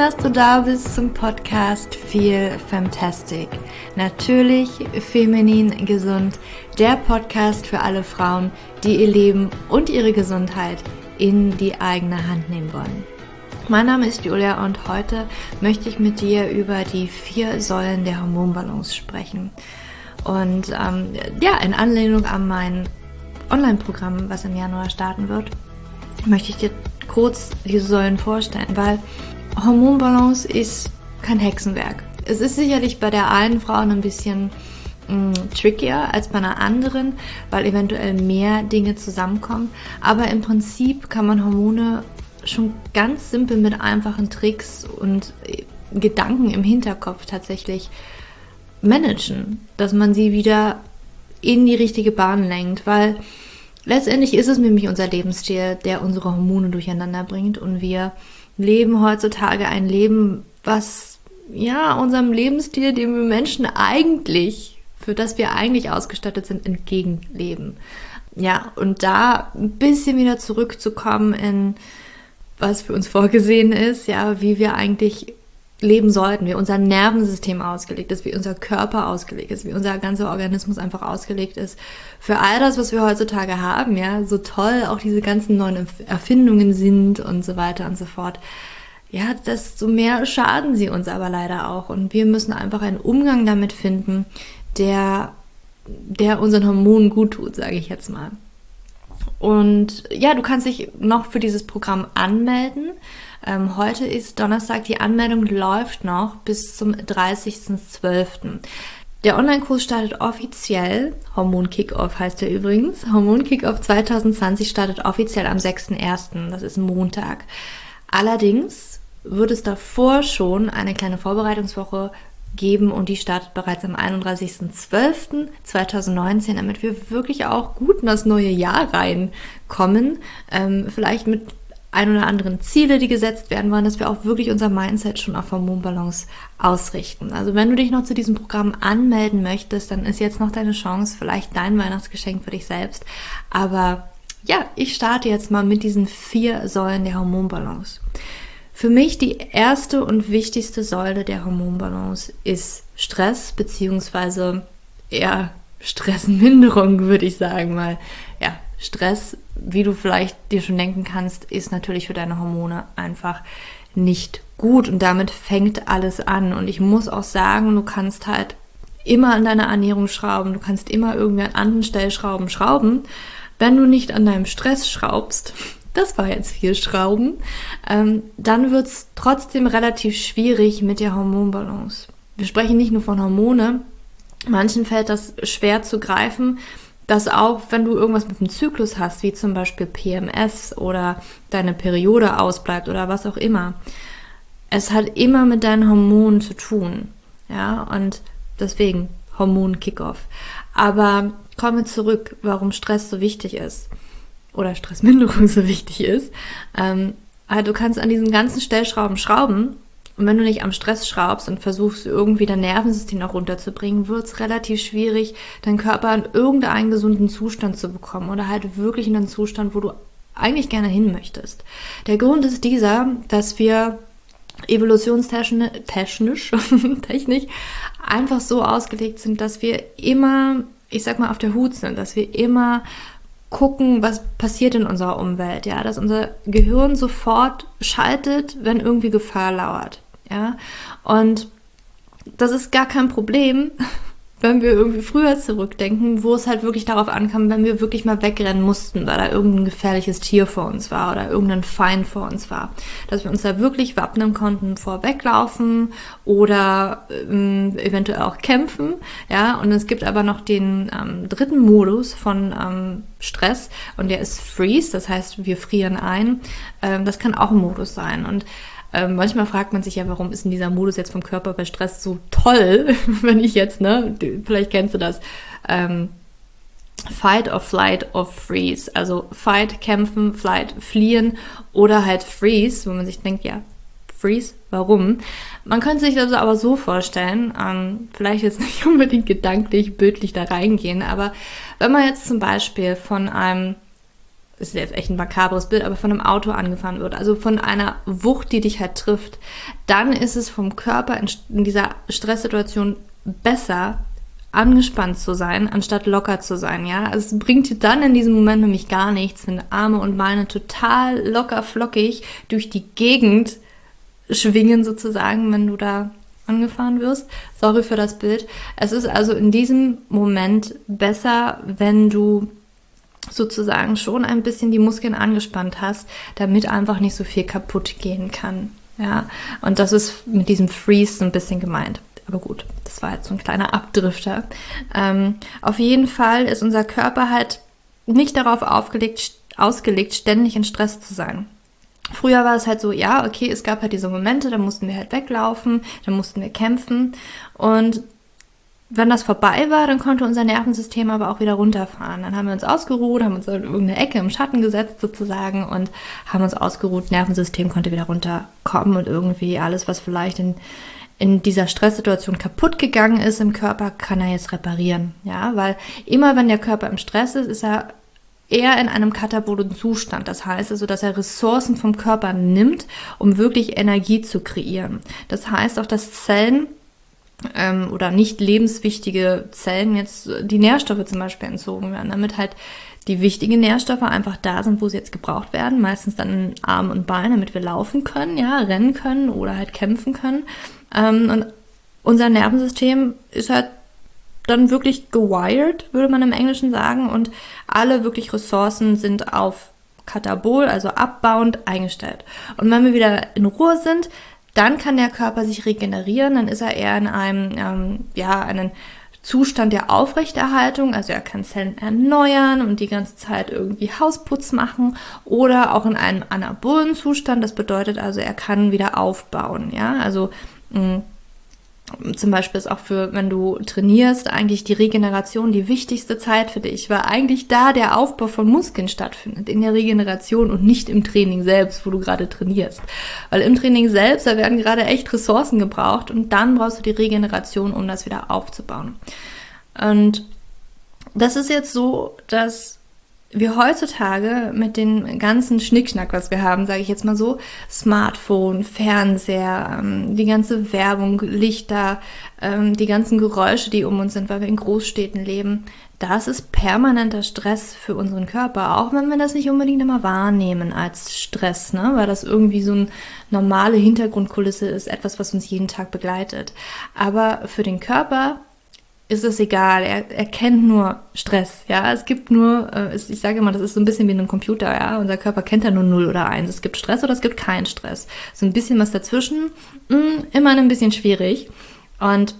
dass du da bist zum Podcast Feel Fantastic. Natürlich feminin gesund, der Podcast für alle Frauen, die ihr Leben und ihre Gesundheit in die eigene Hand nehmen wollen. Mein Name ist Julia und heute möchte ich mit dir über die vier Säulen der Hormonbalance sprechen. Und ähm, ja, in Anlehnung an mein Online-Programm, was im Januar starten wird, möchte ich dir kurz diese Säulen vorstellen, weil Hormonbalance ist kein Hexenwerk. Es ist sicherlich bei der einen Frau ein bisschen mh, mm, trickier als bei einer anderen, weil eventuell mehr Dinge zusammenkommen. Aber im Prinzip kann man Hormone schon ganz simpel mit einfachen Tricks und äh, Gedanken im Hinterkopf tatsächlich managen, dass man sie wieder in die richtige Bahn lenkt, weil letztendlich ist es nämlich unser Lebensstil, der unsere Hormone durcheinander bringt und wir leben heutzutage ein Leben, was ja unserem Lebensstil, den wir Menschen eigentlich, für das wir eigentlich ausgestattet sind, entgegenleben. Ja, und da ein bisschen wieder zurückzukommen in was für uns vorgesehen ist, ja, wie wir eigentlich leben sollten, wie unser Nervensystem ausgelegt ist, wie unser Körper ausgelegt ist, wie unser ganzer Organismus einfach ausgelegt ist. Für all das, was wir heutzutage haben, ja, so toll auch diese ganzen neuen Erfindungen sind und so weiter und so fort. Ja, desto mehr schaden sie uns aber leider auch. Und wir müssen einfach einen Umgang damit finden, der, der unseren Hormonen gut tut, sage ich jetzt mal. Und ja, du kannst dich noch für dieses Programm anmelden. Ähm, heute ist Donnerstag, die Anmeldung läuft noch bis zum 30.12. Der Online-Kurs startet offiziell, Hormon Kickoff heißt er übrigens. Hormon Kickoff 2020 startet offiziell am 6.1., das ist Montag. Allerdings wird es davor schon eine kleine Vorbereitungswoche geben und die startet bereits am 31.12.2019, damit wir wirklich auch gut in das neue Jahr reinkommen. Ähm, vielleicht mit ein oder anderen Ziele, die gesetzt werden wollen, dass wir auch wirklich unser Mindset schon auf Hormonbalance ausrichten. Also wenn du dich noch zu diesem Programm anmelden möchtest, dann ist jetzt noch deine Chance, vielleicht dein Weihnachtsgeschenk für dich selbst. Aber ja, ich starte jetzt mal mit diesen vier Säulen der Hormonbalance. Für mich die erste und wichtigste Säule der Hormonbalance ist Stress, beziehungsweise eher Stressminderung, würde ich sagen mal. Stress, wie du vielleicht dir schon denken kannst, ist natürlich für deine Hormone einfach nicht gut und damit fängt alles an. Und ich muss auch sagen, du kannst halt immer an deiner Ernährung schrauben, du kannst immer irgendwie an anderen Stellschrauben schrauben. Wenn du nicht an deinem Stress schraubst, das war jetzt viel Schrauben, ähm, dann wird es trotzdem relativ schwierig mit der Hormonbalance. Wir sprechen nicht nur von Hormone, manchen fällt das schwer zu greifen, dass auch wenn du irgendwas mit dem Zyklus hast, wie zum Beispiel PMS oder deine Periode ausbleibt oder was auch immer, es hat immer mit deinen Hormonen zu tun. Ja, und deswegen Hormon-Kickoff. Aber kommen wir zurück, warum Stress so wichtig ist oder Stressminderung so wichtig ist. Ähm, also du kannst an diesen ganzen Stellschrauben schrauben und wenn du nicht am Stress schraubst und versuchst irgendwie dein Nervensystem noch runterzubringen, wird es relativ schwierig, deinen Körper in irgendeinen gesunden Zustand zu bekommen oder halt wirklich in einen Zustand, wo du eigentlich gerne hin möchtest. Der Grund ist dieser, dass wir evolutionstechnisch technisch einfach so ausgelegt sind, dass wir immer, ich sag mal, auf der Hut sind, dass wir immer gucken, was passiert in unserer Umwelt, ja, dass unser Gehirn sofort schaltet, wenn irgendwie Gefahr lauert, ja. Und das ist gar kein Problem, wenn wir irgendwie früher zurückdenken, wo es halt wirklich darauf ankam, wenn wir wirklich mal wegrennen mussten, weil da irgendein gefährliches Tier vor uns war oder irgendein Feind vor uns war. Dass wir uns da wirklich wappnen konnten, vorweglaufen oder ähm, eventuell auch kämpfen. Ja, und es gibt aber noch den ähm, dritten Modus von ähm, Stress und der ist Freeze, das heißt, wir frieren ein. Ähm, das kann auch ein Modus sein. Und ähm, manchmal fragt man sich ja, warum ist denn dieser Modus jetzt vom Körper bei Stress so toll, wenn ich jetzt, ne, vielleicht kennst du das, ähm, Fight or Flight or Freeze. Also Fight, kämpfen, Flight, fliehen oder halt Freeze, wo man sich denkt, ja, Freeze, warum? Man könnte sich das aber so vorstellen, ähm, vielleicht jetzt nicht unbedingt gedanklich, bildlich da reingehen, aber wenn man jetzt zum Beispiel von einem das ist jetzt echt ein makabres Bild, aber von einem Auto angefahren wird, also von einer Wucht, die dich halt trifft, dann ist es vom Körper in, in dieser Stresssituation besser, angespannt zu sein, anstatt locker zu sein, ja. Also es bringt dir dann in diesem Moment nämlich gar nichts, wenn Arme und Beine total locker flockig durch die Gegend schwingen sozusagen, wenn du da angefahren wirst. Sorry für das Bild. Es ist also in diesem Moment besser, wenn du sozusagen schon ein bisschen die Muskeln angespannt hast, damit einfach nicht so viel kaputt gehen kann. Ja, und das ist mit diesem Freeze so ein bisschen gemeint. Aber gut, das war jetzt so ein kleiner Abdrifter. Ähm, auf jeden Fall ist unser Körper halt nicht darauf aufgelegt, ausgelegt, ständig in Stress zu sein. Früher war es halt so, ja, okay, es gab halt diese Momente, da mussten wir halt weglaufen, da mussten wir kämpfen. Und wenn das vorbei war, dann konnte unser Nervensystem aber auch wieder runterfahren. Dann haben wir uns ausgeruht, haben uns in irgendeine Ecke im Schatten gesetzt sozusagen und haben uns ausgeruht. Nervensystem konnte wieder runterkommen und irgendwie alles, was vielleicht in, in dieser Stresssituation kaputt gegangen ist im Körper, kann er jetzt reparieren. Ja, weil immer wenn der Körper im Stress ist, ist er eher in einem katabolen Zustand. Das heißt also, dass er Ressourcen vom Körper nimmt, um wirklich Energie zu kreieren. Das heißt auch, dass Zellen ähm, oder nicht lebenswichtige Zellen jetzt die Nährstoffe zum Beispiel entzogen werden, damit halt die wichtigen Nährstoffe einfach da sind, wo sie jetzt gebraucht werden, meistens dann in Arm und Bein, damit wir laufen können, ja, rennen können oder halt kämpfen können. Ähm, und unser Nervensystem ist halt dann wirklich gewired, würde man im Englischen sagen, und alle wirklich Ressourcen sind auf Katabol, also abbauend, eingestellt. Und wenn wir wieder in Ruhe sind, dann kann der Körper sich regenerieren, dann ist er eher in einem, ähm, ja, einen Zustand der Aufrechterhaltung, also er kann Zellen erneuern und die ganze Zeit irgendwie Hausputz machen oder auch in einem anabolen Zustand, das bedeutet also, er kann wieder aufbauen, ja, also mh, zum Beispiel ist auch für, wenn du trainierst, eigentlich die Regeneration die wichtigste Zeit für dich, weil eigentlich da der Aufbau von Muskeln stattfindet, in der Regeneration und nicht im Training selbst, wo du gerade trainierst. Weil im Training selbst, da werden gerade echt Ressourcen gebraucht und dann brauchst du die Regeneration, um das wieder aufzubauen. Und das ist jetzt so, dass wir heutzutage mit dem ganzen Schnickschnack, was wir haben, sage ich jetzt mal so, Smartphone, Fernseher, ähm, die ganze Werbung, Lichter, ähm, die ganzen Geräusche, die um uns sind, weil wir in Großstädten leben, das ist permanenter Stress für unseren Körper, auch wenn wir das nicht unbedingt immer wahrnehmen als Stress, ne? weil das irgendwie so eine normale Hintergrundkulisse ist, etwas, was uns jeden Tag begleitet. Aber für den Körper ist es egal. Er, er kennt nur Stress. Ja, es gibt nur, äh, ich sage immer, das ist so ein bisschen wie in einem Computer. Ja, unser Körper kennt ja nur 0 oder 1. Es gibt Stress oder es gibt keinen Stress. So ein bisschen was dazwischen, mh, hm, immer ein bisschen schwierig. Und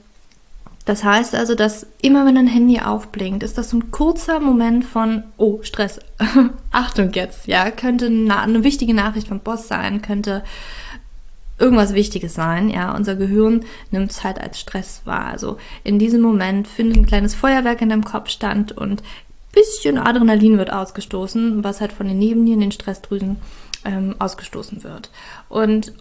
das heißt also, dass immer wenn ein Handy aufblinkt, ist das so ein kurzer Moment von, oh, Stress. Achtung jetzt, ja, könnte eine, eine wichtige Nachricht vom Boss sein, könnte irgendwas Wichtiges sein. Ja, unser Gehirn nimmt es halt als Stress wahr. Also in diesem Moment findet ein kleines Feuerwerk in deinem Kopf stand und bisschen Adrenalin wird ausgestoßen, was halt von den Nebennieren, den Stressdrüsen ähm, ausgestoßen wird. Und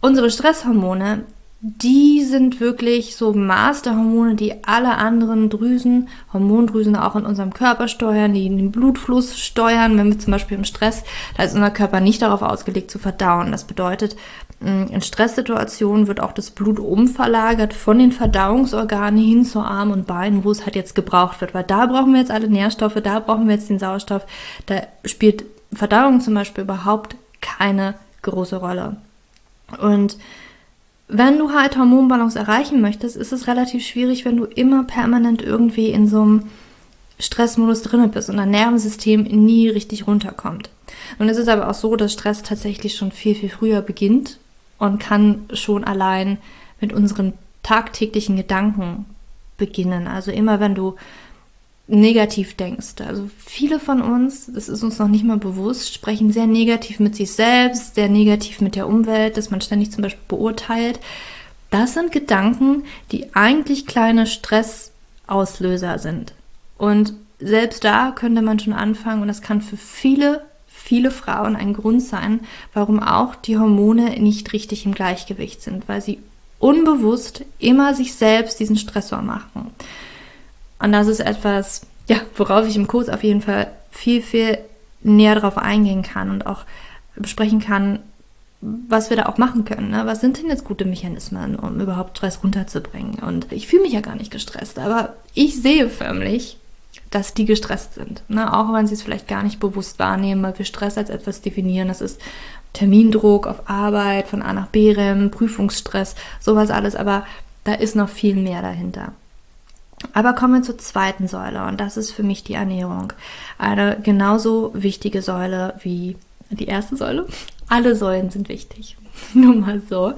unsere Stresshormone, die sind wirklich so Masterhormone, die alle anderen Drüsen, Hormondrüsen auch in unserem Körper steuern, die den Blutfluss steuern. Wenn wir zum Beispiel im Stress, da ist unser Körper nicht darauf ausgelegt zu verdauen. Das bedeutet, in Stresssituationen wird auch das Blut umverlagert von den Verdauungsorganen hin zu Arm und Beinen, wo es halt jetzt gebraucht wird. Weil da brauchen wir jetzt alle Nährstoffe, da brauchen wir jetzt den Sauerstoff. Da spielt Verdauung zum Beispiel überhaupt keine große Rolle. Und wenn du halt Hormonbalance erreichen möchtest, ist es relativ schwierig, wenn du immer permanent irgendwie in so einem Stressmodus drin bist und dein Nervensystem nie richtig runterkommt. Und es ist aber auch so, dass Stress tatsächlich schon viel, viel früher beginnt und kann schon allein mit unseren tagtäglichen Gedanken beginnen. Also immer wenn du negativ denkst. Also viele von uns, das ist uns noch nicht mal bewusst, sprechen sehr negativ mit sich selbst, sehr negativ mit der Umwelt, dass man ständig zum Beispiel beurteilt. Das sind Gedanken, die eigentlich kleine Stressauslöser sind. Und selbst da könnte man schon anfangen und das kann für viele viele Frauen ein Grund sein, warum auch die Hormone nicht richtig im Gleichgewicht sind, weil sie unbewusst immer sich selbst diesen Stressor machen. Und das ist etwas, ja, worauf ich im Kurs auf jeden Fall viel, viel näher darauf eingehen kann und auch besprechen kann, was wir da auch machen können. Ne? Was sind denn jetzt gute Mechanismen, um überhaupt Stress runterzubringen? Und ich fühle mich ja gar nicht gestresst, aber ich sehe förmlich, dass die gestresst sind. Ne? Auch wenn sie es vielleicht gar nicht bewusst wahrnehmen, weil wir Stress als etwas definieren. Das ist Termindruck auf Arbeit, von A nach B rennen, Prüfungsstress, sowas alles. Aber da ist noch viel mehr dahinter. Aber kommen wir zur zweiten Säule und das ist für mich die Ernährung. Eine genauso wichtige Säule wie die erste Säule. Alle Säulen sind wichtig. Nur mal so.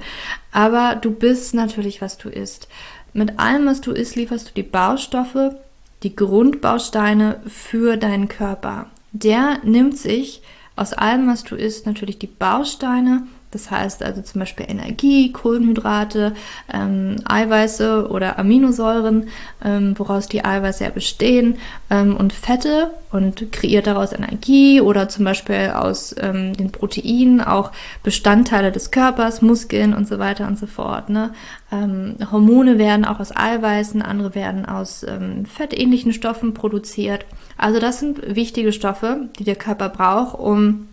Aber du bist natürlich, was du isst. Mit allem, was du isst, lieferst du die Baustoffe, die Grundbausteine für deinen Körper. Der nimmt sich aus allem, was du isst, natürlich die Bausteine das heißt also zum Beispiel Energie, Kohlenhydrate, ähm, Eiweiße oder Aminosäuren, ähm, woraus die Eiweiße ja bestehen, ähm, und Fette und kreiert daraus Energie oder zum Beispiel aus ähm, den Proteinen auch Bestandteile des Körpers, Muskeln und so weiter und so fort. Ne? Ähm, Hormone werden auch aus Eiweißen, andere werden aus ähm, fettähnlichen Stoffen produziert. Also das sind wichtige Stoffe, die der Körper braucht, um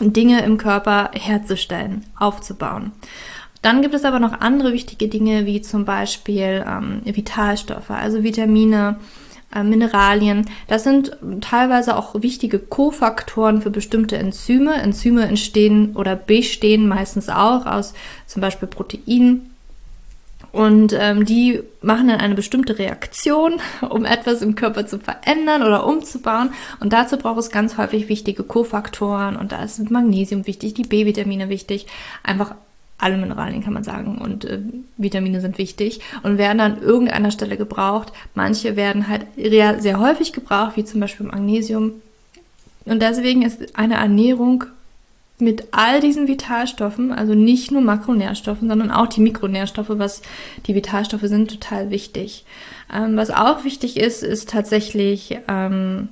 Dinge im Körper herzustellen, aufzubauen. Dann gibt es aber noch andere wichtige Dinge, wie zum Beispiel ähm, Vitalstoffe, also Vitamine, äh, Mineralien. Das sind teilweise auch wichtige Kofaktoren für bestimmte Enzyme. Enzyme entstehen oder bestehen meistens auch aus zum Beispiel Proteinen und ähm, die machen dann eine bestimmte Reaktion, um etwas im Körper zu verändern oder umzubauen. Und dazu braucht es ganz häufig wichtige Kofaktoren. Und da ist Magnesium wichtig, die B-Vitamine wichtig. Einfach alle Mineralien kann man sagen und äh, Vitamine sind wichtig und werden an irgendeiner Stelle gebraucht. Manche werden halt sehr häufig gebraucht, wie zum Beispiel Magnesium. Und deswegen ist eine Ernährung mit all diesen Vitalstoffen, also nicht nur Makronährstoffen, sondern auch die Mikronährstoffe, was die Vitalstoffe sind, total wichtig. Ähm, was auch wichtig ist, ist tatsächlich ähm,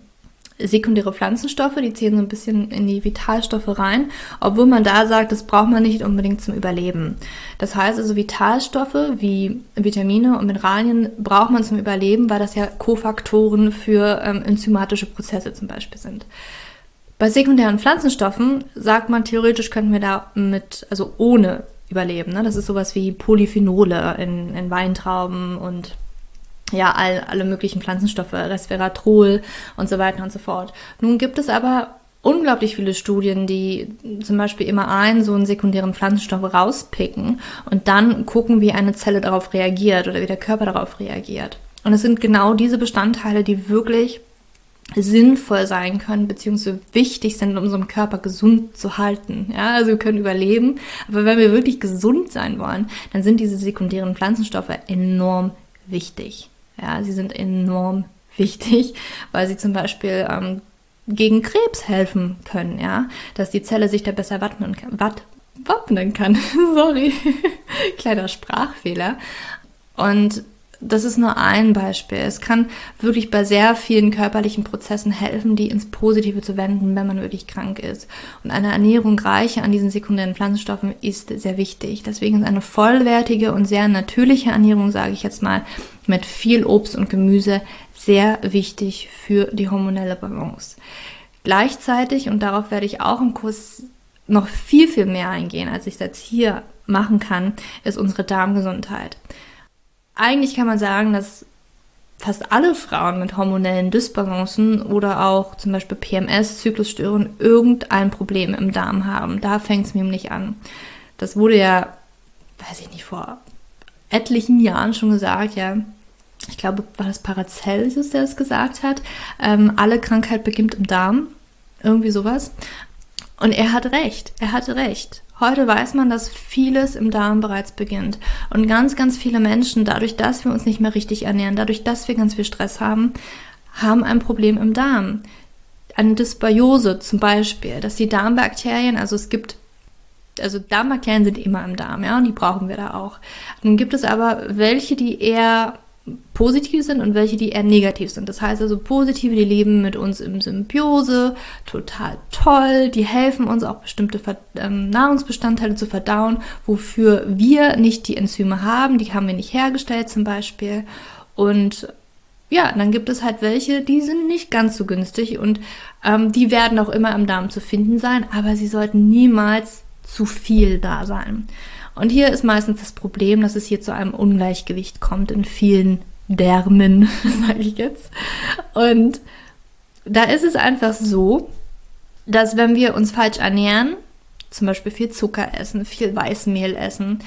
sekundäre Pflanzenstoffe, die zählen so ein bisschen in die Vitalstoffe rein, obwohl man da sagt, das braucht man nicht unbedingt zum Überleben. Das heißt also, Vitalstoffe wie Vitamine und Mineralien braucht man zum Überleben, weil das ja Kofaktoren für ähm, enzymatische Prozesse zum Beispiel sind. Bei sekundären Pflanzenstoffen sagt man, theoretisch könnten wir da mit, also ohne überleben. Ne? Das ist sowas wie Polyphenole in, in Weintrauben und ja, all, alle möglichen Pflanzenstoffe, Resveratrol und so weiter und so fort. Nun gibt es aber unglaublich viele Studien, die zum Beispiel immer einen so einen sekundären Pflanzenstoff rauspicken und dann gucken, wie eine Zelle darauf reagiert oder wie der Körper darauf reagiert. Und es sind genau diese Bestandteile, die wirklich sinnvoll sein können, beziehungsweise wichtig sind, um unseren Körper gesund zu halten. Ja, also wir können überleben, aber wenn wir wirklich gesund sein wollen, dann sind diese sekundären Pflanzenstoffe enorm wichtig. Ja, sie sind enorm wichtig, weil sie zum Beispiel ähm, gegen Krebs helfen können, ja, dass die Zelle sich da besser wappnen kann. Wat, wappnen kann. Sorry, kleiner Sprachfehler. Und das ist nur ein Beispiel. Es kann wirklich bei sehr vielen körperlichen Prozessen helfen, die ins Positive zu wenden, wenn man wirklich krank ist. Und eine Ernährung reiche an diesen sekundären Pflanzenstoffen ist sehr wichtig. Deswegen ist eine vollwertige und sehr natürliche Ernährung, sage ich jetzt mal, mit viel Obst und Gemüse sehr wichtig für die hormonelle Balance. Gleichzeitig, und darauf werde ich auch im Kurs noch viel, viel mehr eingehen, als ich jetzt hier machen kann, ist unsere Darmgesundheit eigentlich kann man sagen, dass fast alle Frauen mit hormonellen Dysbalancen oder auch zum Beispiel PMS, Zyklusstörungen, irgendein Problem im Darm haben. Da fängt es nämlich an. Das wurde ja, weiß ich nicht, vor etlichen Jahren schon gesagt, ja. Ich glaube, war das Paracelsus, der es gesagt hat. Ähm, alle Krankheit beginnt im Darm. Irgendwie sowas. Und er hat recht. Er hatte recht. Heute weiß man, dass vieles im Darm bereits beginnt. Und ganz, ganz viele Menschen, dadurch, dass wir uns nicht mehr richtig ernähren, dadurch, dass wir ganz viel Stress haben, haben ein Problem im Darm. Eine Dysbiose zum Beispiel, dass die Darmbakterien, also es gibt also Darmbakterien sind immer im Darm, ja, und die brauchen wir da auch. Nun gibt es aber welche, die eher positiv sind und welche, die eher negativ sind. Das heißt also positive, die leben mit uns im Symbiose, total toll, die helfen uns auch bestimmte ähm, Nahrungsbestandteile zu verdauen, wofür wir nicht die Enzyme haben, die haben wir nicht hergestellt zum Beispiel. Und ja, dann gibt es halt welche, die sind nicht ganz so günstig und ähm, die werden auch immer im Darm zu finden sein, aber sie sollten niemals zu viel da sein. Und hier ist meistens das Problem, dass es hier zu einem Ungleichgewicht kommt in vielen Därmen, sage ich jetzt. Und da ist es einfach so, dass wenn wir uns falsch ernähren, zum Beispiel viel Zucker essen, viel Weißmehl essen,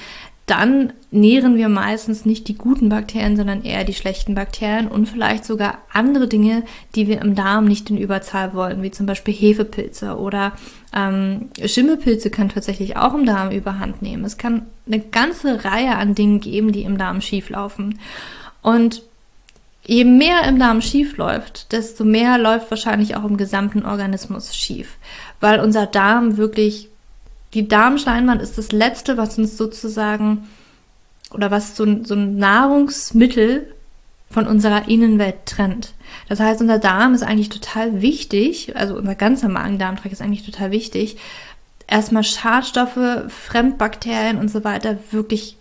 dann nähren wir meistens nicht die guten Bakterien, sondern eher die schlechten Bakterien und vielleicht sogar andere Dinge, die wir im Darm nicht in Überzahl wollen, wie zum Beispiel Hefepilze oder ähm, Schimmelpilze können tatsächlich auch im Darm überhand nehmen. Es kann eine ganze Reihe an Dingen geben, die im Darm schieflaufen. Und je mehr im Darm schief läuft, desto mehr läuft wahrscheinlich auch im gesamten Organismus schief, weil unser Darm wirklich die Darmschleinwand ist das Letzte, was uns sozusagen oder was so, so ein Nahrungsmittel von unserer Innenwelt trennt. Das heißt, unser Darm ist eigentlich total wichtig, also unser ganzer Magen-Darm-Trakt ist eigentlich total wichtig, erstmal Schadstoffe, Fremdbakterien und so weiter wirklich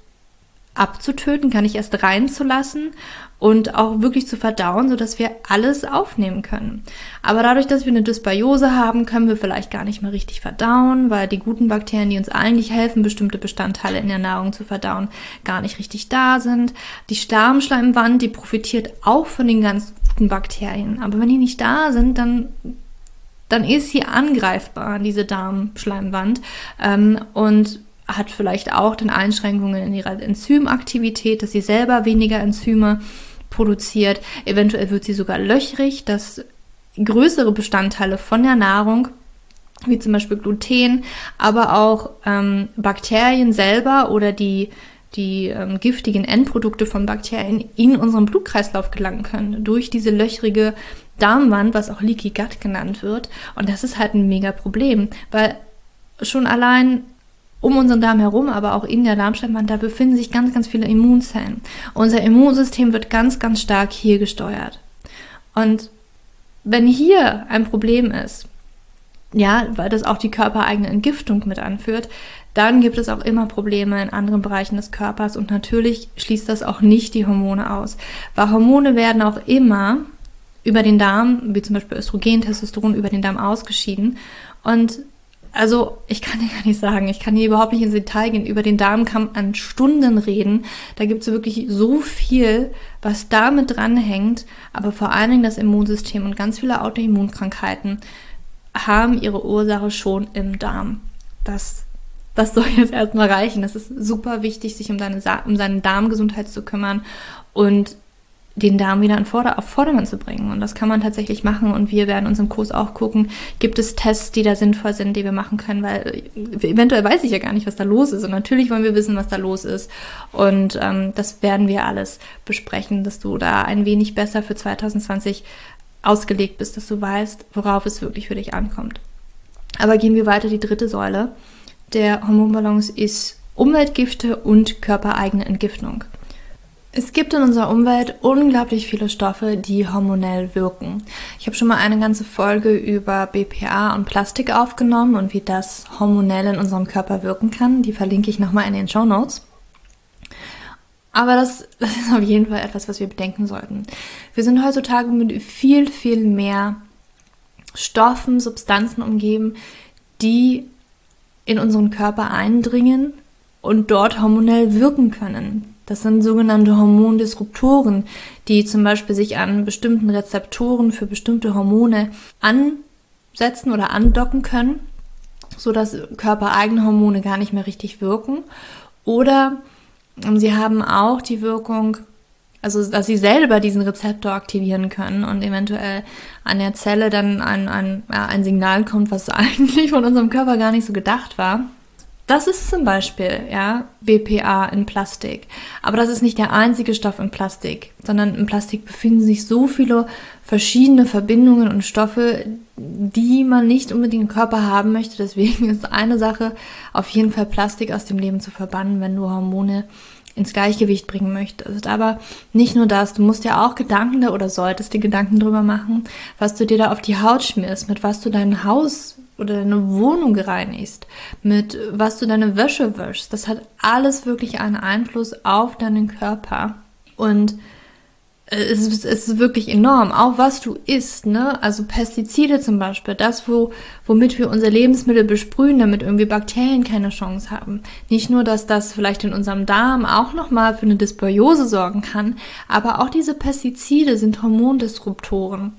abzutöten, gar nicht erst reinzulassen und auch wirklich zu verdauen, sodass wir alles aufnehmen können. Aber dadurch, dass wir eine Dysbiose haben, können wir vielleicht gar nicht mehr richtig verdauen, weil die guten Bakterien, die uns eigentlich helfen, bestimmte Bestandteile in der Nahrung zu verdauen, gar nicht richtig da sind. Die Darmschleimwand, die profitiert auch von den ganz guten Bakterien. Aber wenn die nicht da sind, dann dann ist sie angreifbar, diese Darmschleimwand. Ähm, und hat vielleicht auch dann Einschränkungen in ihrer Enzymaktivität, dass sie selber weniger Enzyme produziert. Eventuell wird sie sogar löchrig, dass größere Bestandteile von der Nahrung wie zum Beispiel Gluten, aber auch ähm, Bakterien selber oder die, die ähm, giftigen Endprodukte von Bakterien in unseren Blutkreislauf gelangen können durch diese löchrige Darmwand, was auch Leaky Gut genannt wird. Und das ist halt ein mega Problem, weil schon allein um unseren Darm herum, aber auch in der Darmschleimwand, da befinden sich ganz, ganz viele Immunzellen. Unser Immunsystem wird ganz, ganz stark hier gesteuert. Und wenn hier ein Problem ist, ja, weil das auch die körpereigene Entgiftung mit anführt, dann gibt es auch immer Probleme in anderen Bereichen des Körpers und natürlich schließt das auch nicht die Hormone aus. Weil Hormone werden auch immer über den Darm, wie zum Beispiel Östrogen, Testosteron, über den Darm ausgeschieden. Und also ich kann dir gar nicht sagen, ich kann hier überhaupt nicht ins Detail gehen. Über den Darm kann man an Stunden reden. Da gibt es wirklich so viel, was damit dranhängt. Aber vor allen Dingen das Immunsystem und ganz viele Autoimmunkrankheiten haben ihre Ursache schon im Darm. Das, das soll jetzt erstmal reichen. Das ist super wichtig, sich um, deine, um seine Darmgesundheit zu kümmern. Und den Darm wieder Vorder auf Vordermann zu bringen. Und das kann man tatsächlich machen. Und wir werden uns im Kurs auch gucken, gibt es Tests, die da sinnvoll sind, die wir machen können, weil äh, eventuell weiß ich ja gar nicht, was da los ist. Und natürlich wollen wir wissen, was da los ist. Und ähm, das werden wir alles besprechen, dass du da ein wenig besser für 2020 ausgelegt bist, dass du weißt, worauf es wirklich für dich ankommt. Aber gehen wir weiter, die dritte Säule der Hormonbalance ist Umweltgifte und körpereigene Entgiftung. Es gibt in unserer Umwelt unglaublich viele Stoffe, die hormonell wirken. Ich habe schon mal eine ganze Folge über BPA und Plastik aufgenommen und wie das hormonell in unserem Körper wirken kann. Die verlinke ich nochmal in den Show Notes. Aber das, das ist auf jeden Fall etwas, was wir bedenken sollten. Wir sind heutzutage mit viel, viel mehr Stoffen, Substanzen umgeben, die in unseren Körper eindringen und dort hormonell wirken können. Das sind sogenannte Hormondisruptoren, die zum Beispiel sich an bestimmten Rezeptoren für bestimmte Hormone ansetzen oder andocken können, sodass körpereigene Hormone gar nicht mehr richtig wirken. Oder sie haben auch die Wirkung, also dass sie selber diesen Rezeptor aktivieren können und eventuell an der Zelle dann ein, ein, ja, ein Signal kommt, was eigentlich von unserem Körper gar nicht so gedacht war. Das ist zum Beispiel ja, BPA in Plastik. Aber das ist nicht der einzige Stoff in Plastik, sondern in Plastik befinden sich so viele verschiedene Verbindungen und Stoffe, die man nicht unbedingt im Körper haben möchte. Deswegen ist eine Sache auf jeden Fall Plastik aus dem Leben zu verbannen, wenn du Hormone ins Gleichgewicht bringen möchtest. Aber nicht nur das, du musst ja auch Gedanken da oder solltest dir Gedanken drüber machen, was du dir da auf die Haut schmierst, mit was du dein Haus oder deine Wohnung reinigst, mit was du deine Wäsche wäschst. Das hat alles wirklich einen Einfluss auf deinen Körper. Und es ist, es ist wirklich enorm. Auch was du isst, ne? Also Pestizide zum Beispiel, das, wo, womit wir unsere Lebensmittel besprühen, damit irgendwie Bakterien keine Chance haben. Nicht nur, dass das vielleicht in unserem Darm auch nochmal für eine Dysbiose sorgen kann, aber auch diese Pestizide sind Hormondisruptoren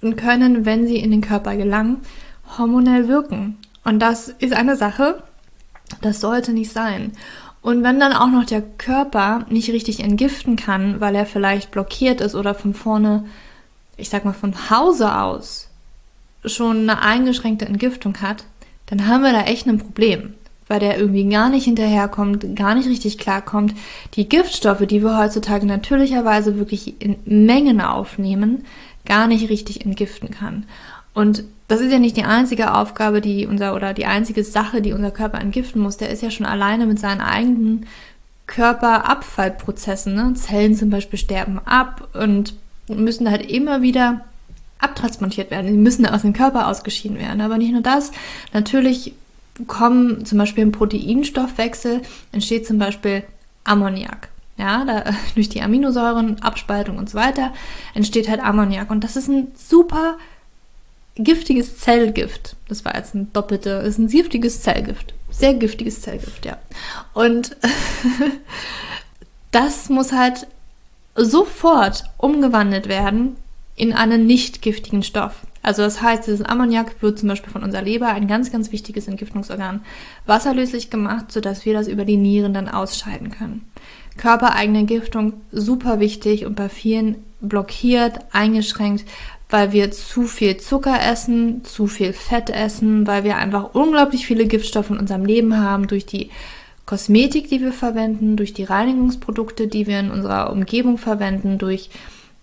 und können, wenn sie in den Körper gelangen, hormonell wirken. Und das ist eine Sache, das sollte nicht sein. Und wenn dann auch noch der Körper nicht richtig entgiften kann, weil er vielleicht blockiert ist oder von vorne, ich sag mal von Hause aus, schon eine eingeschränkte Entgiftung hat, dann haben wir da echt ein Problem, weil der irgendwie gar nicht hinterherkommt, gar nicht richtig klarkommt. Die Giftstoffe, die wir heutzutage natürlicherweise wirklich in Mengen aufnehmen, gar nicht richtig entgiften kann. Und das ist ja nicht die einzige Aufgabe, die unser oder die einzige Sache, die unser Körper entgiften muss. Der ist ja schon alleine mit seinen eigenen Körperabfallprozessen. Ne? Zellen zum Beispiel sterben ab und müssen halt immer wieder abtransportiert werden. Sie müssen aus dem Körper ausgeschieden werden. Aber nicht nur das. Natürlich kommen zum Beispiel im Proteinstoffwechsel entsteht zum Beispiel Ammoniak. Ja, da, durch die Aminosäuren, Abspaltung und so weiter entsteht halt Ammoniak. Und das ist ein super giftiges Zellgift. Das war jetzt ein doppelte, ist ein giftiges Zellgift. Sehr giftiges Zellgift, ja. Und das muss halt sofort umgewandelt werden in einen nicht giftigen Stoff. Also das heißt, dieses Ammoniak wird zum Beispiel von unserer Leber, ein ganz, ganz wichtiges Entgiftungsorgan, wasserlöslich gemacht, sodass wir das über die Nieren dann ausscheiden können. Körpereigene Entgiftung, super wichtig und bei vielen blockiert, eingeschränkt, weil wir zu viel Zucker essen, zu viel Fett essen, weil wir einfach unglaublich viele Giftstoffe in unserem Leben haben durch die Kosmetik, die wir verwenden, durch die Reinigungsprodukte, die wir in unserer Umgebung verwenden, durch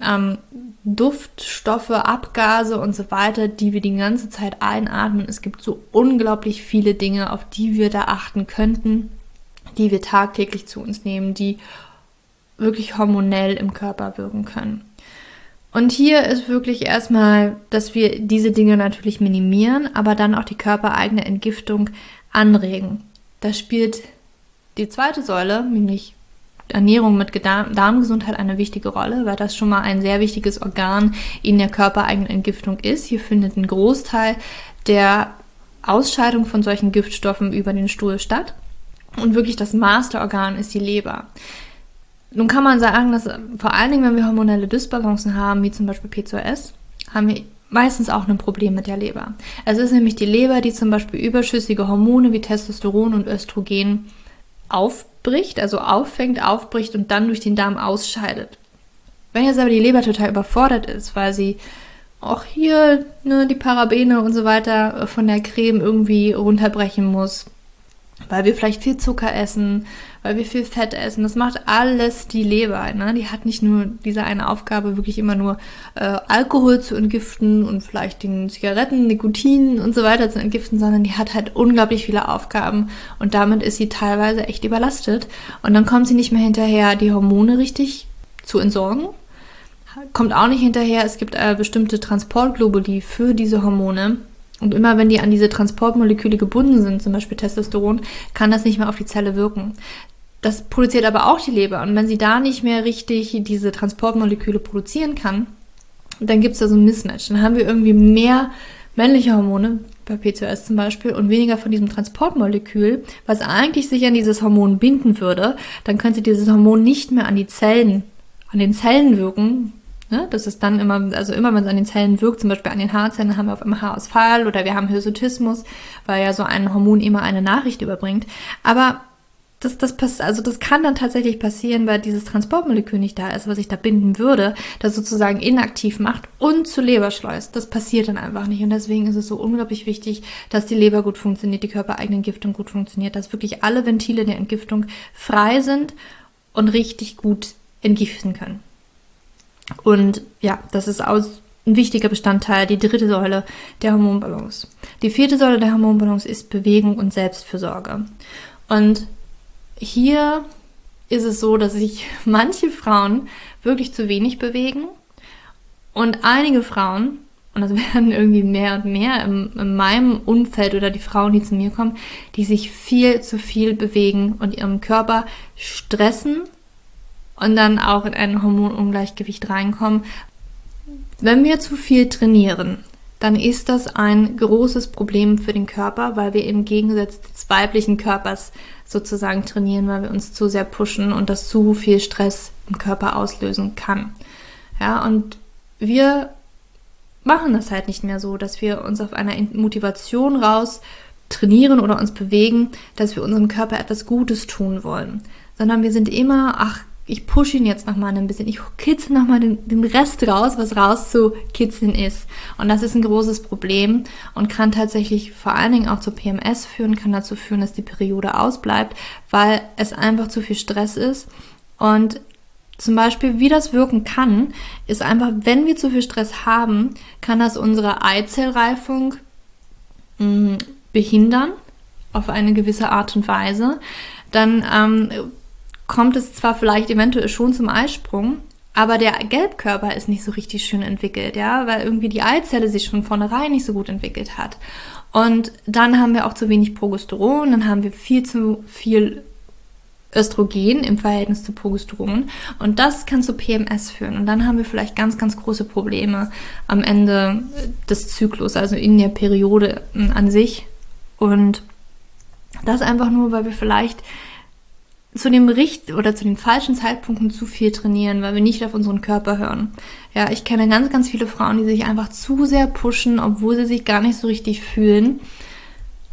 ähm, Duftstoffe, Abgase und so weiter, die wir die ganze Zeit einatmen. Es gibt so unglaublich viele Dinge, auf die wir da achten könnten, die wir tagtäglich zu uns nehmen, die wirklich hormonell im Körper wirken können. Und hier ist wirklich erstmal, dass wir diese Dinge natürlich minimieren, aber dann auch die körpereigene Entgiftung anregen. Da spielt die zweite Säule, nämlich Ernährung mit Darmgesundheit eine wichtige Rolle, weil das schon mal ein sehr wichtiges Organ in der körpereigenen Entgiftung ist. Hier findet ein Großteil der Ausscheidung von solchen Giftstoffen über den Stuhl statt. Und wirklich das Masterorgan ist die Leber. Nun kann man sagen, dass vor allen Dingen, wenn wir hormonelle Dysbalancen haben, wie zum Beispiel P2S, haben wir meistens auch ein Problem mit der Leber. Es ist nämlich die Leber, die zum Beispiel überschüssige Hormone wie Testosteron und Östrogen aufbricht, also auffängt, aufbricht und dann durch den Darm ausscheidet. Wenn jetzt aber die Leber total überfordert ist, weil sie auch hier ne, die Parabene und so weiter von der Creme irgendwie runterbrechen muss, weil wir vielleicht viel Zucker essen, weil wir viel Fett essen. Das macht alles die Leber. Ne? Die hat nicht nur diese eine Aufgabe, wirklich immer nur äh, Alkohol zu entgiften und vielleicht den Zigaretten, Nikotin und so weiter zu entgiften, sondern die hat halt unglaublich viele Aufgaben und damit ist sie teilweise echt überlastet. Und dann kommt sie nicht mehr hinterher, die Hormone richtig zu entsorgen. Kommt auch nicht hinterher. Es gibt äh, bestimmte Transportglobuli für diese Hormone und immer wenn die an diese Transportmoleküle gebunden sind, zum Beispiel Testosteron, kann das nicht mehr auf die Zelle wirken. Das produziert aber auch die Leber. Und wenn sie da nicht mehr richtig diese Transportmoleküle produzieren kann, dann gibt es da so ein Mismatch. Dann haben wir irgendwie mehr männliche Hormone, bei PCOS zum Beispiel, und weniger von diesem Transportmolekül, was eigentlich sich an dieses Hormon binden würde. Dann könnte dieses Hormon nicht mehr an die Zellen, an den Zellen wirken, Ne? Das ist dann immer, also immer wenn es an den Zellen wirkt, zum Beispiel an den Haarzellen, haben wir auf einmal Haarausfall oder wir haben Hirsutismus, weil ja so ein Hormon immer eine Nachricht überbringt. Aber das, das also das kann dann tatsächlich passieren, weil dieses Transportmolekül nicht da ist, was sich da binden würde, das sozusagen inaktiv macht und zur Leber schleust. Das passiert dann einfach nicht. Und deswegen ist es so unglaublich wichtig, dass die Leber gut funktioniert, die körpereigene Entgiftung gut funktioniert, dass wirklich alle Ventile der Entgiftung frei sind und richtig gut entgiften können. Und ja, das ist aus, ein wichtiger Bestandteil, die dritte Säule der Hormonbalance. Die vierte Säule der Hormonbalance ist Bewegung und Selbstfürsorge. Und hier ist es so, dass sich manche Frauen wirklich zu wenig bewegen und einige Frauen, und das werden irgendwie mehr und mehr in, in meinem Umfeld oder die Frauen, die zu mir kommen, die sich viel zu viel bewegen und ihrem Körper stressen und dann auch in ein Hormonungleichgewicht reinkommen. Wenn wir zu viel trainieren, dann ist das ein großes Problem für den Körper, weil wir im Gegensatz des weiblichen Körpers sozusagen trainieren, weil wir uns zu sehr pushen und das zu viel Stress im Körper auslösen kann. Ja, und wir machen das halt nicht mehr so, dass wir uns auf einer Motivation raus trainieren oder uns bewegen, dass wir unserem Körper etwas Gutes tun wollen, sondern wir sind immer, ach, ich pushe ihn jetzt nochmal ein bisschen, ich kitzel nochmal den, den Rest raus, was rauszukitzeln ist. Und das ist ein großes Problem und kann tatsächlich vor allen Dingen auch zur PMS führen, kann dazu führen, dass die Periode ausbleibt, weil es einfach zu viel Stress ist. Und zum Beispiel, wie das wirken kann, ist einfach, wenn wir zu viel Stress haben, kann das unsere Eizellreifung mh, mm, behindern auf eine gewisse Art und Weise. Dann ähm, kommt es zwar vielleicht eventuell schon zum Eisprung, aber der Gelbkörper ist nicht so richtig schön entwickelt, ja, weil irgendwie die Eizelle sich schon vornherein nicht so gut entwickelt hat. Und dann haben wir auch zu wenig Progesteron, dann haben wir viel zu viel Östrogen im Verhältnis zu Progesteron. Und das kann zu PMS führen. Und dann haben wir vielleicht ganz, ganz große Probleme am Ende des Zyklus, also in der Periode an sich. Und das einfach nur, weil wir vielleicht zu dem Richt oder zu den falschen Zeitpunkten zu viel trainieren, weil wir nicht auf unseren Körper hören. Ja, ich kenne ganz, ganz viele Frauen, die sich einfach zu sehr pushen, obwohl sie sich gar nicht so richtig fühlen.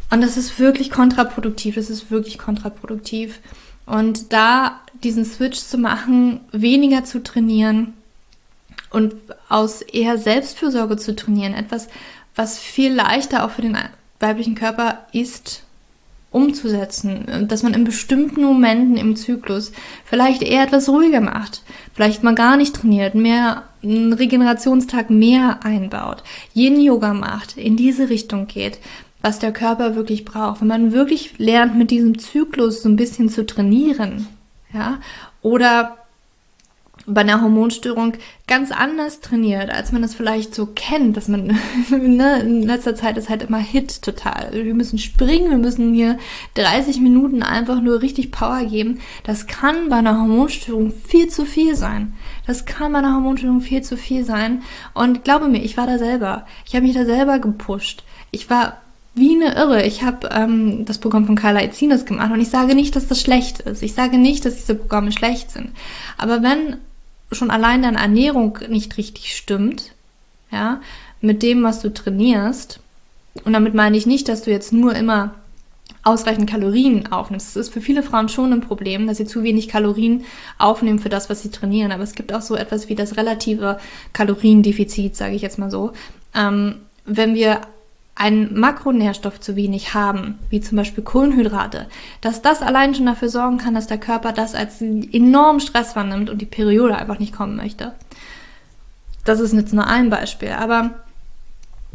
Und das ist wirklich kontraproduktiv. Das ist wirklich kontraproduktiv. Und da diesen Switch zu machen, weniger zu trainieren und aus eher Selbstfürsorge zu trainieren, etwas, was viel leichter auch für den weiblichen Körper ist, umzusetzen, dass man in bestimmten Momenten im Zyklus vielleicht eher etwas ruhiger macht, vielleicht mal gar nicht trainiert, mehr einen Regenerationstag mehr einbaut, Yin Yoga macht, in diese Richtung geht, was der Körper wirklich braucht. Wenn man wirklich lernt, mit diesem Zyklus so ein bisschen zu trainieren, ja, oder bei einer Hormonstörung ganz anders trainiert, als man das vielleicht so kennt, dass man ne, in letzter Zeit ist halt immer Hit total. Wir müssen springen, wir müssen hier 30 Minuten einfach nur richtig Power geben. Das kann bei einer Hormonstörung viel zu viel sein. Das kann bei einer Hormonstörung viel zu viel sein. Und glaube mir, ich war da selber. Ich habe mich da selber gepusht. Ich war wie eine Irre. Ich habe ähm, das Programm von Carla Izinus gemacht und ich sage nicht, dass das schlecht ist. Ich sage nicht, dass diese Programme schlecht sind. Aber wenn schon allein deine Ernährung nicht richtig stimmt, ja, mit dem, was du trainierst, und damit meine ich nicht, dass du jetzt nur immer ausreichend Kalorien aufnimmst. Das ist für viele Frauen schon ein Problem, dass sie zu wenig Kalorien aufnehmen für das, was sie trainieren. Aber es gibt auch so etwas wie das relative Kaloriendefizit, sage ich jetzt mal so. Ähm, wenn wir einen Makronährstoff zu wenig haben, wie zum Beispiel Kohlenhydrate, dass das allein schon dafür sorgen kann, dass der Körper das als enormen Stress wahrnimmt und die Periode einfach nicht kommen möchte. Das ist jetzt nur ein Beispiel, aber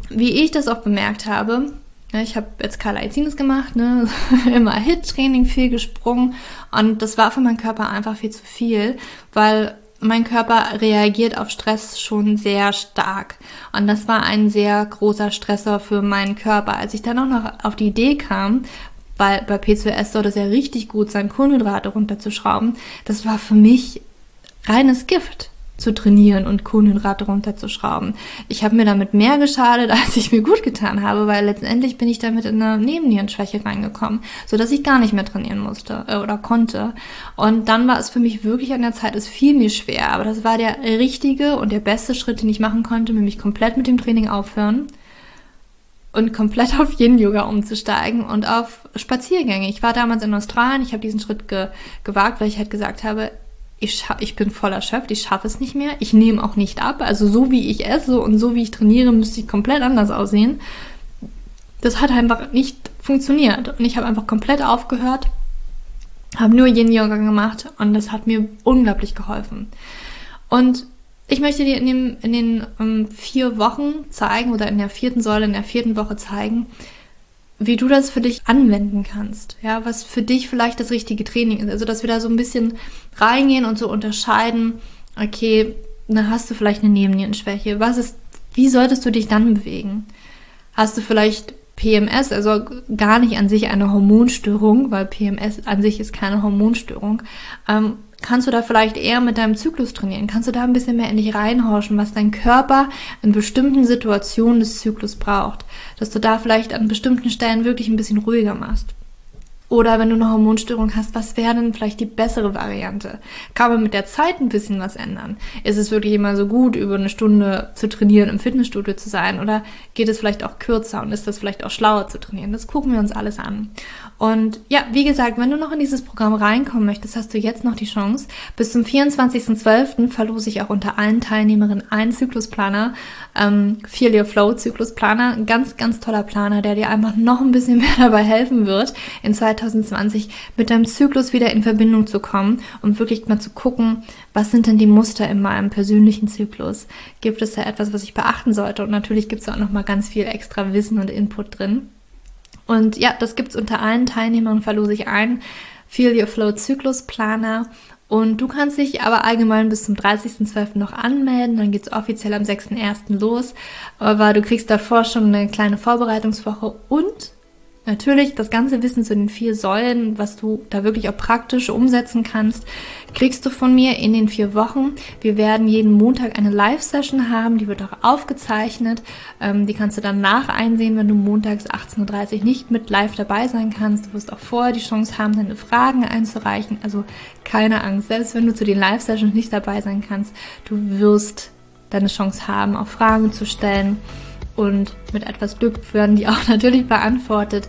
wie ich das auch bemerkt habe, ne, ich habe jetzt Carla Ezines gemacht, ne, immer Hit-Training, viel gesprungen und das war für meinen Körper einfach viel zu viel, weil mein Körper reagiert auf Stress schon sehr stark. Und das war ein sehr großer Stressor für meinen Körper. Als ich dann auch noch auf die Idee kam, weil bei P2S soll das ja richtig gut sein, Kohlenhydrate runterzuschrauben, das war für mich reines Gift zu trainieren und Kohlenhydrate runterzuschrauben. Ich habe mir damit mehr geschadet, als ich mir gut getan habe, weil letztendlich bin ich damit in eine Nebennierenschwäche reingekommen, so dass ich gar nicht mehr trainieren musste äh, oder konnte. Und dann war es für mich wirklich an der Zeit, es fiel mir schwer, aber das war der richtige und der beste Schritt, den ich machen konnte, nämlich komplett mit dem Training aufhören und komplett auf Yin-Yoga umzusteigen und auf Spaziergänge. Ich war damals in Australien, ich habe diesen Schritt ge gewagt, weil ich halt gesagt habe, ich, ich bin voll erschöpft, ich schaffe es nicht mehr, ich nehme auch nicht ab. Also so wie ich esse und so wie ich trainiere, müsste ich komplett anders aussehen. Das hat einfach nicht funktioniert. Und ich habe einfach komplett aufgehört, habe nur Yin-Yoga gemacht und das hat mir unglaublich geholfen. Und ich möchte dir in, dem, in den um, ähm, vier Wochen zeigen oder in der vierten Säule, in der vierten Woche zeigen, wie du das für dich anwenden kannst, ja, was für dich vielleicht das richtige Training ist. Also, dass wir da so ein bisschen reingehen und so unterscheiden, okay, dann hast du vielleicht eine Nebennierenschwäche. Was ist, wie solltest du dich dann bewegen? Hast du vielleicht PMS, also gar nicht an sich eine Hormonstörung, weil PMS an sich ist keine Hormonstörung. Ähm, Kannst du da vielleicht eher mit deinem Zyklus trainieren? Kannst du da ein bisschen mehr in dich reinhorchen, was dein Körper in bestimmten Situationen des Zyklus braucht? Dass du da vielleicht an bestimmten Stellen wirklich ein bisschen ruhiger machst. Oder wenn du eine Hormonstörung hast, was wäre denn vielleicht die bessere Variante? Kann man mit der Zeit ein bisschen was ändern? Ist es wirklich immer so gut, über eine Stunde zu trainieren, im Fitnessstudio zu sein? Oder geht es vielleicht auch kürzer und ist das vielleicht auch schlauer zu trainieren? Das gucken wir uns alles an. Und ja, wie gesagt, wenn du noch in dieses Programm reinkommen möchtest, hast du jetzt noch die Chance. Bis zum 24.12. verlose ich auch unter allen Teilnehmerinnen einen Zyklusplaner, ähm, Feel Your Flow Zyklusplaner. Ein ganz, ganz toller Planer, der dir einfach noch ein bisschen mehr dabei helfen wird, in 2020 mit deinem Zyklus wieder in Verbindung zu kommen und wirklich mal zu gucken, was sind denn die Muster in meinem persönlichen Zyklus? Gibt es da etwas, was ich beachten sollte? Und natürlich gibt es auch noch mal ganz viel extra Wissen und Input drin. Und ja, das gibt es unter allen Teilnehmern, verlose ich ein. Feel Your Flow Zyklusplaner. Und du kannst dich aber allgemein bis zum 30.12. noch anmelden. Dann geht es offiziell am 6.1. los. Aber du kriegst davor schon eine kleine Vorbereitungswoche und Natürlich, das ganze Wissen zu den vier Säulen, was du da wirklich auch praktisch umsetzen kannst, kriegst du von mir in den vier Wochen. Wir werden jeden Montag eine Live-Session haben, die wird auch aufgezeichnet. Ähm, die kannst du dann nach einsehen, wenn du montags 18.30 Uhr nicht mit live dabei sein kannst. Du wirst auch vorher die Chance haben, deine Fragen einzureichen. Also keine Angst, selbst wenn du zu den Live-Sessions nicht dabei sein kannst, du wirst deine Chance haben, auch Fragen zu stellen und mit etwas Glück werden die auch natürlich beantwortet.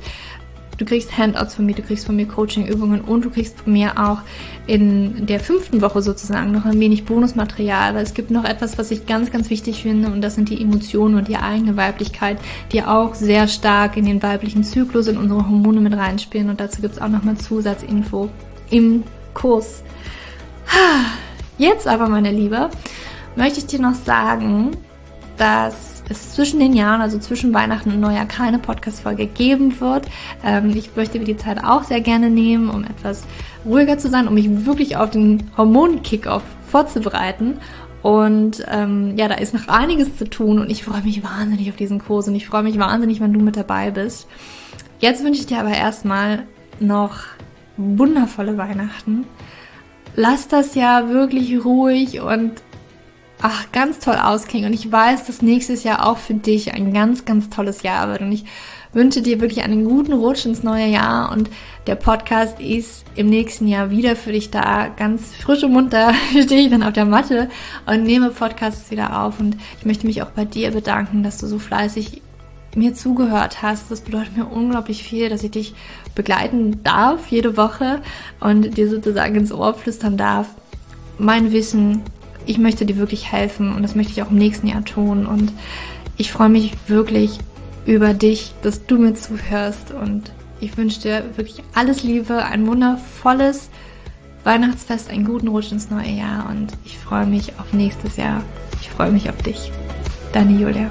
Du kriegst Handouts von mir, du kriegst von mir Coaching-Übungen und du kriegst von mir auch in der fünften Woche sozusagen noch ein wenig Bonusmaterial, weil es gibt noch etwas, was ich ganz, ganz wichtig finde und das sind die Emotionen und die eigene Weiblichkeit, die auch sehr stark in den weiblichen Zyklus, in unsere Hormone mit reinspielen und dazu gibt es auch nochmal Zusatzinfo im Kurs. Jetzt aber, meine Liebe, möchte ich dir noch sagen, dass es zwischen den Jahren, also zwischen Weihnachten und Neujahr, keine Podcast-Folge geben wird. Ähm, ich möchte mir die Zeit auch sehr gerne nehmen, um etwas ruhiger zu sein, um mich wirklich auf den Hormon-Kickoff vorzubereiten. Und ähm, ja, da ist noch einiges zu tun und ich freue mich wahnsinnig auf diesen Kurs und ich freue mich wahnsinnig, wenn du mit dabei bist. Jetzt wünsche ich dir aber erstmal noch wundervolle Weihnachten. Lass das ja wirklich ruhig und ach, ganz toll ausklingen. Und ich weiß, dass nächstes Jahr auch für dich ein ganz, ganz tolles Jahr wird. Und ich wünsche dir wirklich einen guten Rutsch ins neue Jahr. Und der Podcast ist im nächsten Jahr wieder für dich da. Ganz frisch und munter stehe ich dann auf der Matte und nehme Podcasts wieder auf. Und ich möchte mich auch bei dir bedanken, dass du so fleißig mir zugehört hast. Das bedeutet mir unglaublich viel, dass ich dich begleiten darf jede Woche und dir sozusagen ins Ohr flüstern darf. Mein Wissen, ich möchte dir wirklich helfen und das möchte ich auch im nächsten Jahr tun. Und ich freue mich wirklich über dich, dass du mir zuhörst und ich wünsche dir wirklich alles Liebe, ein wundervolles Weihnachtsfest, einen guten Rutsch ins neue Jahr und ich freue mich auf nächstes Jahr. Ich freue mich auf dich. Deine Julia.